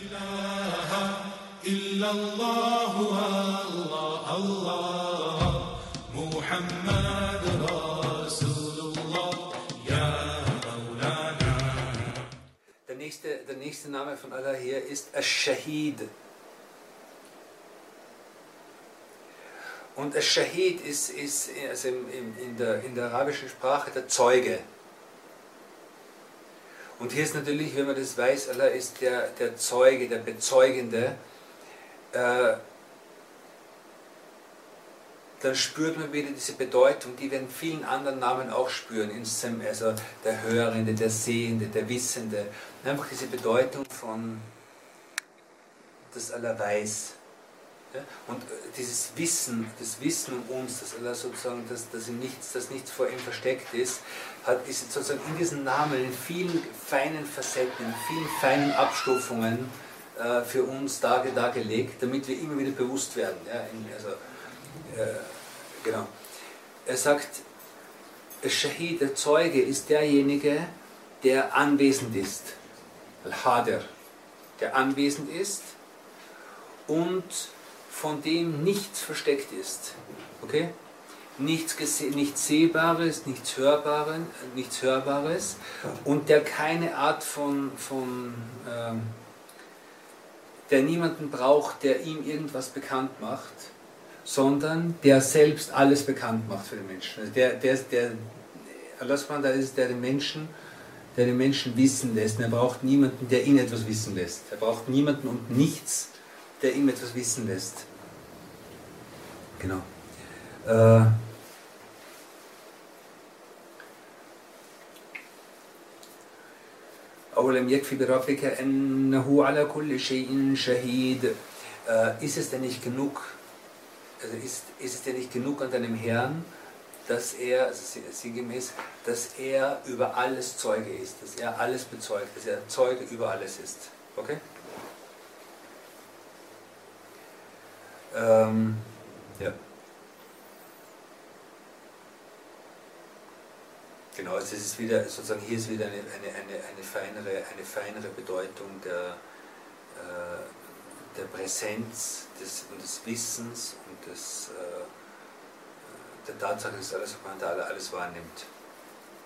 Der nächste, der nächste Name von Allah hier ist Ash-Shahid. Und Ash-Shahid ist, ist also in, in, der, in der arabischen Sprache der Zeuge. Und hier ist natürlich, wenn man das weiß, Allah ist der, der Zeuge, der Bezeugende. Äh, dann spürt man wieder diese Bedeutung, die wir in vielen anderen Namen auch spüren. Also der Hörende, der Sehende, der Wissende. Einfach diese Bedeutung von, dass Allah weiß. Ja? Und äh, dieses Wissen, das Wissen um uns, dass Allah sozusagen, dass, dass ihm nichts, dass nichts vor ihm versteckt ist, hat, ist sozusagen in diesen Namen, in vielen feinen Facetten, in vielen feinen Abstufungen äh, für uns darge, dargelegt, damit wir immer wieder bewusst werden. Ja? In, also, äh, genau. Er sagt, Shahid, der Zeuge, ist derjenige, der anwesend ist. Al-Hadir, der anwesend ist und von dem nichts versteckt ist. Okay? Nichts, nichts Sehbares, nichts Hörbares, nichts Hörbares und der keine Art von, von ähm, der niemanden braucht, der ihm irgendwas bekannt macht, sondern der selbst alles bekannt macht für den Menschen. Also der, der, der, Allah ist der den Menschen, der den Menschen wissen lässt. Und er braucht niemanden, der ihn etwas wissen lässt. Er braucht niemanden und nichts, der ihm etwas wissen lässt. Genau. Äh, أولم يكفي بربك أنه على كل شيء شهيد Ist es denn nicht genug, also ist, ist es denn nicht genug an deinem Herrn, dass er, also sinngemäß, dass er über alles Zeuge ist, dass er alles bezeugt, dass er Zeuge über alles ist. Okay? Ähm, ja. Genau, es ist wieder, sozusagen hier ist wieder eine, eine, eine, eine, feinere, eine feinere Bedeutung der, äh, der Präsenz des, und des Wissens und des, äh, der Tatsache, dass alles, alles wahrnimmt.